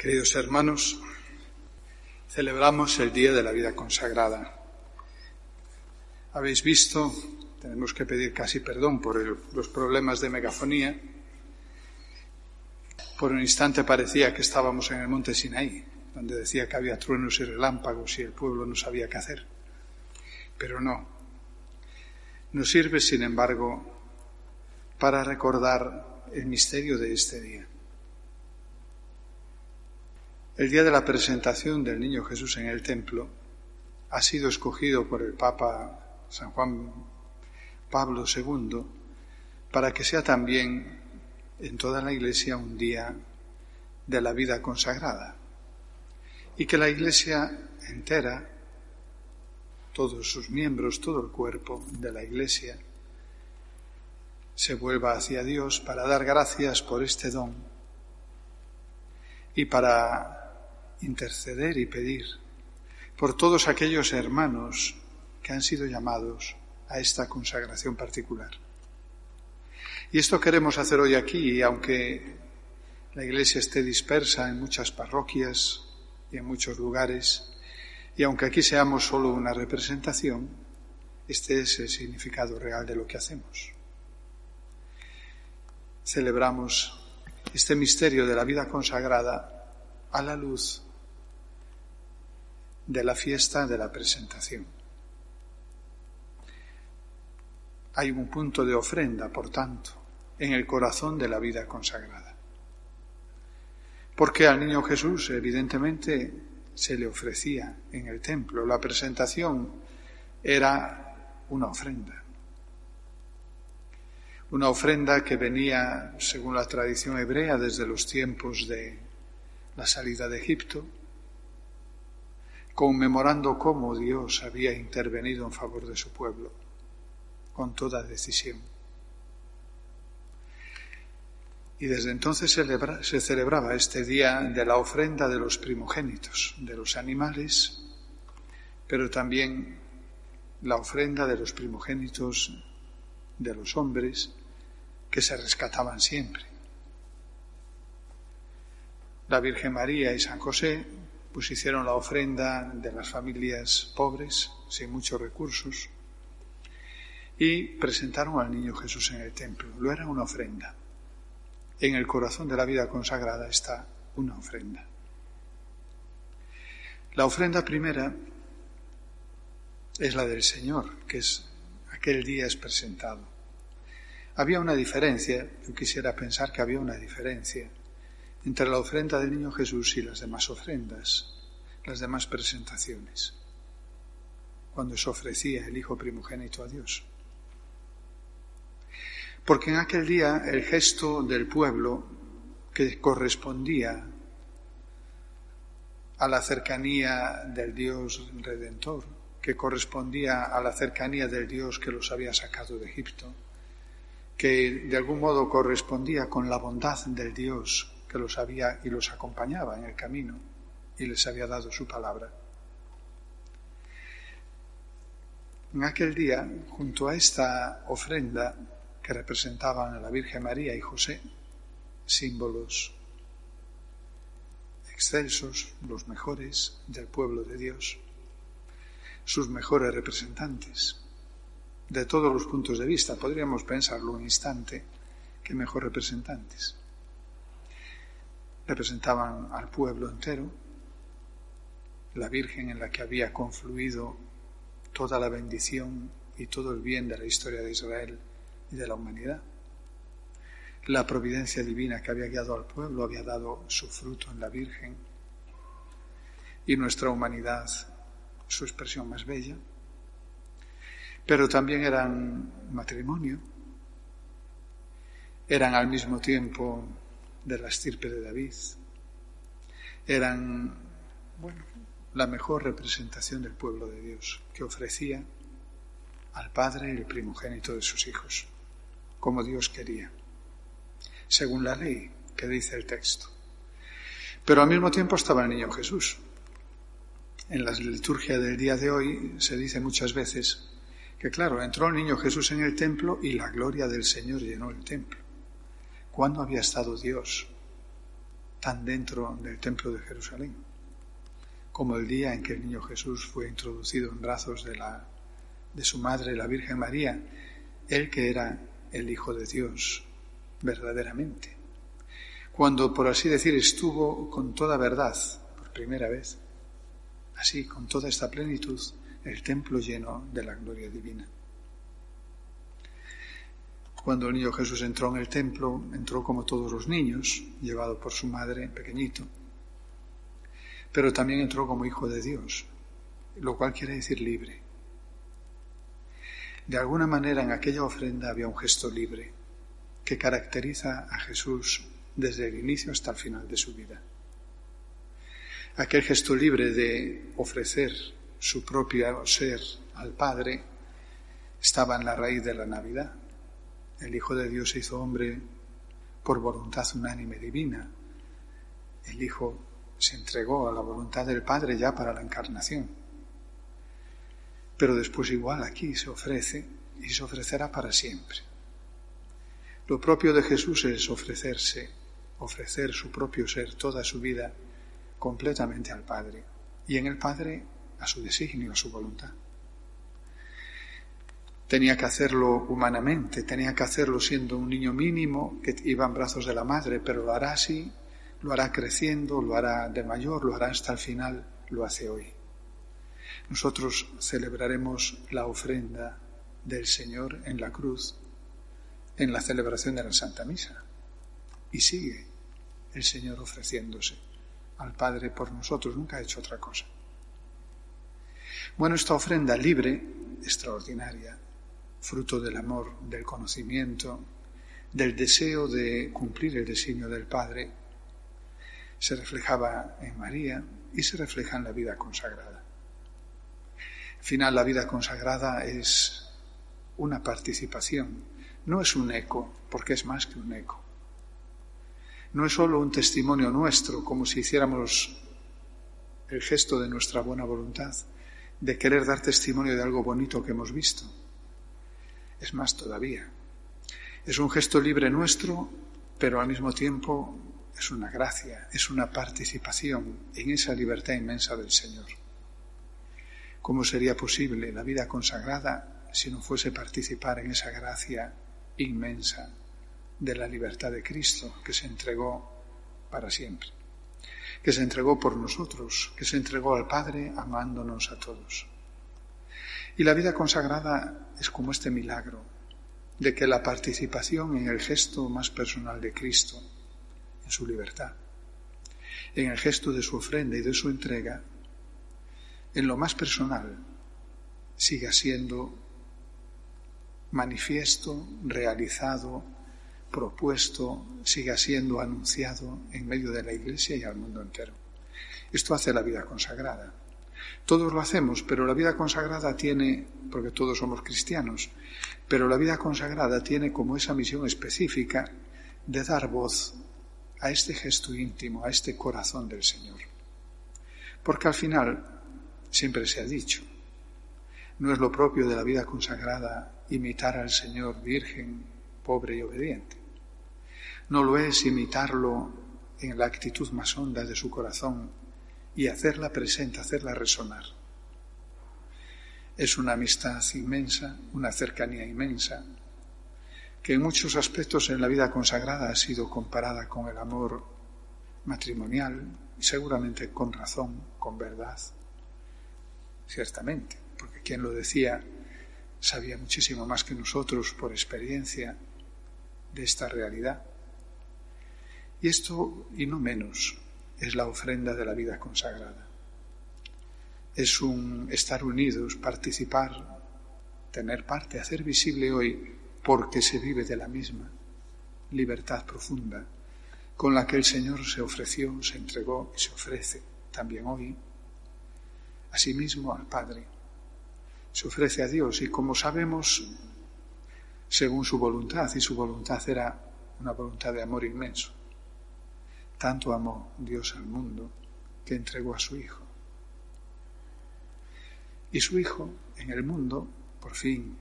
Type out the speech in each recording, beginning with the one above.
Queridos hermanos, celebramos el Día de la Vida Consagrada. Habéis visto, tenemos que pedir casi perdón por los problemas de megafonía. Por un instante parecía que estábamos en el monte Sinaí, donde decía que había truenos y relámpagos y el pueblo no sabía qué hacer. Pero no. Nos sirve, sin embargo, para recordar el misterio de este día. El día de la presentación del niño Jesús en el templo ha sido escogido por el Papa San Juan Pablo II para que sea también en toda la Iglesia un día de la vida consagrada y que la Iglesia entera, todos sus miembros, todo el cuerpo de la Iglesia, se vuelva hacia Dios para dar gracias por este don y para interceder y pedir por todos aquellos hermanos que han sido llamados a esta consagración particular. Y esto queremos hacer hoy aquí, y aunque la Iglesia esté dispersa en muchas parroquias y en muchos lugares, y aunque aquí seamos solo una representación, este es el significado real de lo que hacemos. Celebramos este misterio de la vida consagrada a la luz de la fiesta de la presentación. Hay un punto de ofrenda, por tanto, en el corazón de la vida consagrada. Porque al niño Jesús, evidentemente, se le ofrecía en el templo. La presentación era una ofrenda. Una ofrenda que venía, según la tradición hebrea, desde los tiempos de la salida de Egipto, conmemorando cómo Dios había intervenido en favor de su pueblo, con toda decisión. Y desde entonces se celebraba este día de la ofrenda de los primogénitos, de los animales, pero también la ofrenda de los primogénitos de los hombres que se rescataban siempre. La Virgen María y San José pues hicieron la ofrenda de las familias pobres, sin muchos recursos, y presentaron al niño Jesús en el templo. Lo era una ofrenda. En el corazón de la vida consagrada está una ofrenda. La ofrenda primera es la del Señor, que es aquel día es presentado. Había una diferencia, yo quisiera pensar que había una diferencia entre la ofrenda del niño Jesús y las demás ofrendas, las demás presentaciones, cuando se ofrecía el Hijo primogénito a Dios. Porque en aquel día el gesto del pueblo que correspondía a la cercanía del Dios redentor, que correspondía a la cercanía del Dios que los había sacado de Egipto, que de algún modo correspondía con la bondad del Dios que los había y los acompañaba en el camino y les había dado su palabra. En aquel día, junto a esta ofrenda que representaban a la Virgen María y José, símbolos excelsos, los mejores del pueblo de Dios, sus mejores representantes, de todos los puntos de vista, podríamos pensarlo un instante, que mejor representantes representaban al pueblo entero, la Virgen en la que había confluido toda la bendición y todo el bien de la historia de Israel y de la humanidad. La providencia divina que había guiado al pueblo había dado su fruto en la Virgen y nuestra humanidad su expresión más bella. Pero también eran matrimonio, eran al mismo tiempo de la estirpe de David. eran bueno, la mejor representación del pueblo de Dios, que ofrecía al Padre el primogénito de sus hijos, como Dios quería, según la ley que dice el texto. Pero al mismo tiempo estaba el niño Jesús. En la liturgia del día de hoy se dice muchas veces que, claro, entró el niño Jesús en el templo y la gloria del Señor llenó el templo. ¿Cuándo había estado Dios tan dentro del templo de Jerusalén? Como el día en que el niño Jesús fue introducido en brazos de, la, de su madre, la Virgen María, él que era el Hijo de Dios verdaderamente. Cuando, por así decir, estuvo con toda verdad por primera vez, así, con toda esta plenitud, el templo lleno de la gloria divina. Cuando el niño Jesús entró en el templo, entró como todos los niños, llevado por su madre pequeñito, pero también entró como hijo de Dios, lo cual quiere decir libre. De alguna manera en aquella ofrenda había un gesto libre que caracteriza a Jesús desde el inicio hasta el final de su vida. Aquel gesto libre de ofrecer su propio ser al Padre estaba en la raíz de la Navidad. El Hijo de Dios se hizo hombre por voluntad unánime divina. El Hijo se entregó a la voluntad del Padre ya para la encarnación. Pero después igual aquí se ofrece y se ofrecerá para siempre. Lo propio de Jesús es ofrecerse, ofrecer su propio ser, toda su vida, completamente al Padre. Y en el Padre a su designio, a su voluntad. Tenía que hacerlo humanamente, tenía que hacerlo siendo un niño mínimo que iba en brazos de la madre, pero lo hará así, lo hará creciendo, lo hará de mayor, lo hará hasta el final, lo hace hoy. Nosotros celebraremos la ofrenda del Señor en la cruz en la celebración de la Santa Misa. Y sigue el Señor ofreciéndose al Padre por nosotros, nunca ha hecho otra cosa. Bueno, esta ofrenda libre, extraordinaria, fruto del amor, del conocimiento, del deseo de cumplir el designio del Padre, se reflejaba en María y se refleja en la vida consagrada. Al final, la vida consagrada es una participación, no es un eco, porque es más que un eco. No es solo un testimonio nuestro, como si hiciéramos el gesto de nuestra buena voluntad, de querer dar testimonio de algo bonito que hemos visto. Es más todavía. Es un gesto libre nuestro, pero al mismo tiempo es una gracia, es una participación en esa libertad inmensa del Señor. ¿Cómo sería posible la vida consagrada si no fuese participar en esa gracia inmensa de la libertad de Cristo que se entregó para siempre? que se entregó por nosotros, que se entregó al Padre amándonos a todos. Y la vida consagrada es como este milagro de que la participación en el gesto más personal de Cristo, en su libertad, en el gesto de su ofrenda y de su entrega, en lo más personal, siga siendo manifiesto, realizado, propuesto siga siendo anunciado en medio de la Iglesia y al mundo entero. Esto hace la vida consagrada. Todos lo hacemos, pero la vida consagrada tiene, porque todos somos cristianos, pero la vida consagrada tiene como esa misión específica de dar voz a este gesto íntimo, a este corazón del Señor. Porque al final, siempre se ha dicho, no es lo propio de la vida consagrada imitar al Señor virgen, pobre y obediente no lo es imitarlo en la actitud más honda de su corazón y hacerla presente, hacerla resonar. Es una amistad inmensa, una cercanía inmensa, que en muchos aspectos en la vida consagrada ha sido comparada con el amor matrimonial y seguramente con razón, con verdad, ciertamente, porque quien lo decía sabía muchísimo más que nosotros por experiencia de esta realidad. Y esto, y no menos, es la ofrenda de la vida consagrada. Es un estar unidos, participar, tener parte, hacer visible hoy, porque se vive de la misma libertad profunda, con la que el Señor se ofreció, se entregó y se ofrece también hoy, asimismo al Padre. Se ofrece a Dios y como sabemos, según su voluntad, y su voluntad era una voluntad de amor inmenso. Tanto amó Dios al mundo que entregó a su Hijo. Y su Hijo en el mundo, por fin,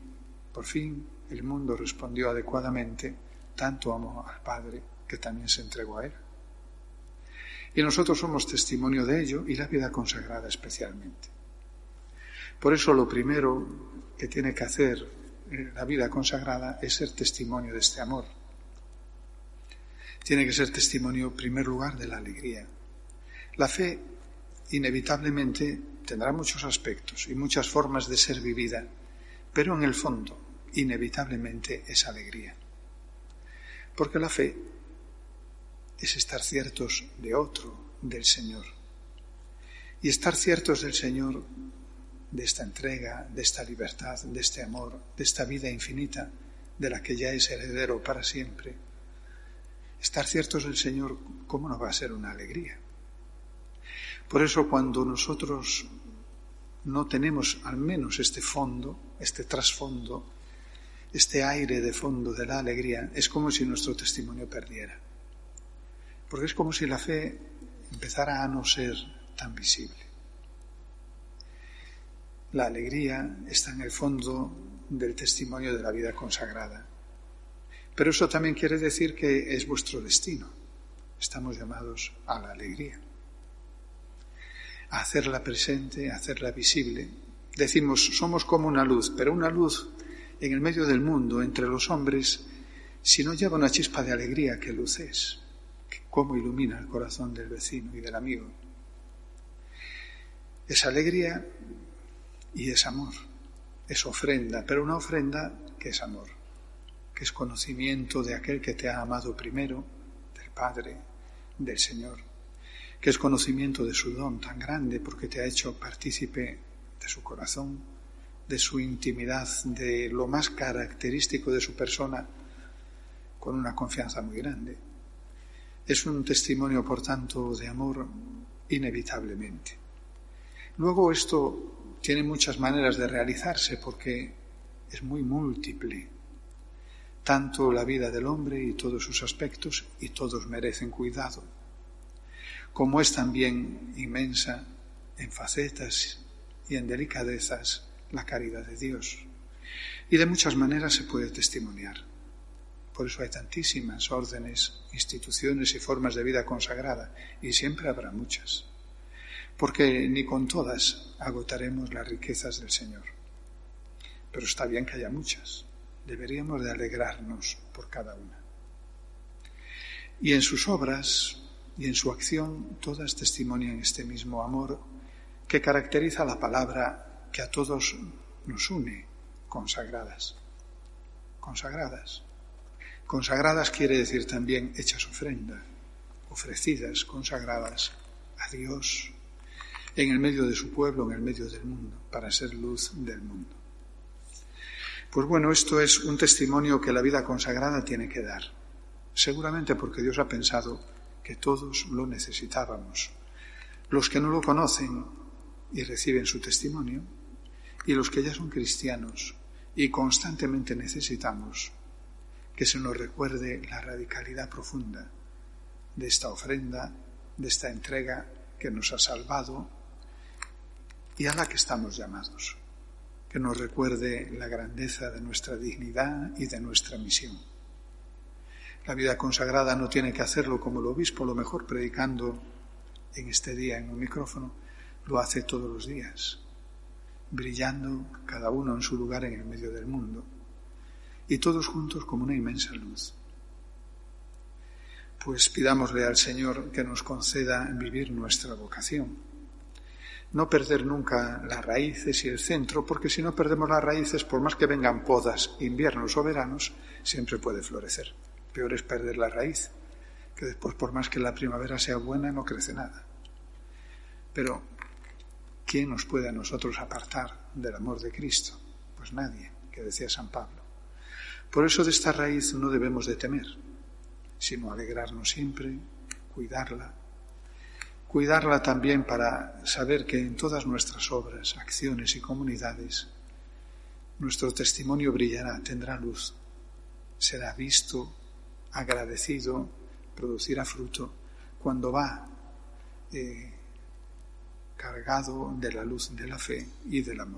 por fin el mundo respondió adecuadamente, tanto amó al Padre que también se entregó a Él. Y nosotros somos testimonio de ello y la vida consagrada especialmente. Por eso lo primero que tiene que hacer eh, la vida consagrada es ser testimonio de este amor. Tiene que ser testimonio, en primer lugar, de la alegría. La fe, inevitablemente, tendrá muchos aspectos y muchas formas de ser vivida, pero en el fondo, inevitablemente, es alegría. Porque la fe es estar ciertos de otro, del Señor. Y estar ciertos del Señor, de esta entrega, de esta libertad, de este amor, de esta vida infinita, de la que ya es heredero para siempre. Estar ciertos del Señor, ¿cómo no va a ser una alegría? Por eso cuando nosotros no tenemos al menos este fondo, este trasfondo, este aire de fondo de la alegría, es como si nuestro testimonio perdiera. Porque es como si la fe empezara a no ser tan visible. La alegría está en el fondo del testimonio de la vida consagrada. Pero eso también quiere decir que es vuestro destino. Estamos llamados a la alegría, a hacerla presente, a hacerla visible. Decimos, somos como una luz, pero una luz en el medio del mundo, entre los hombres, si no lleva una chispa de alegría, ¿qué luz es? cómo ilumina el corazón del vecino y del amigo. Es alegría y es amor, es ofrenda, pero una ofrenda que es amor, que es conocimiento de aquel que te ha amado primero, del Padre, del Señor, que es conocimiento de su don tan grande porque te ha hecho partícipe de su corazón, de su intimidad, de lo más característico de su persona, con una confianza muy grande. Es un testimonio, por tanto, de amor inevitablemente. Luego esto tiene muchas maneras de realizarse porque es muy múltiple. Tanto la vida del hombre y todos sus aspectos, y todos merecen cuidado, como es también inmensa en facetas y en delicadezas la caridad de Dios. Y de muchas maneras se puede testimoniar. Por eso hay tantísimas órdenes, instituciones y formas de vida consagrada, y siempre habrá muchas, porque ni con todas agotaremos las riquezas del Señor. Pero está bien que haya muchas, deberíamos de alegrarnos por cada una. Y en sus obras y en su acción todas testimonian este mismo amor que caracteriza la palabra que a todos nos une, consagradas. Consagradas. Consagradas quiere decir también hechas ofrenda, ofrecidas, consagradas a Dios en el medio de su pueblo, en el medio del mundo, para ser luz del mundo. Pues bueno, esto es un testimonio que la vida consagrada tiene que dar, seguramente porque Dios ha pensado que todos lo necesitábamos, los que no lo conocen y reciben su testimonio, y los que ya son cristianos y constantemente necesitamos que se nos recuerde la radicalidad profunda de esta ofrenda, de esta entrega que nos ha salvado y a la que estamos llamados, que nos recuerde la grandeza de nuestra dignidad y de nuestra misión. La vida consagrada no tiene que hacerlo como el obispo, lo mejor predicando en este día en un micrófono, lo hace todos los días, brillando cada uno en su lugar en el medio del mundo y todos juntos como una inmensa luz. Pues pidámosle al Señor que nos conceda vivir nuestra vocación. No perder nunca las raíces y el centro, porque si no perdemos las raíces, por más que vengan podas, inviernos o veranos, siempre puede florecer. Peor es perder la raíz, que después, por más que la primavera sea buena, no crece nada. Pero, ¿quién nos puede a nosotros apartar del amor de Cristo? Pues nadie, que decía San Pablo. Por eso de esta raíz no debemos de temer. sino alegrarnos siempre, cuidarla. Cuidarla también para saber que en todas nuestras obras, acciones y comunidades, nuestro testimonio brillará, tendrá luz, será visto, agradecido, producirá fruto cuando va eh, cargado de la luz de la fe y del amor.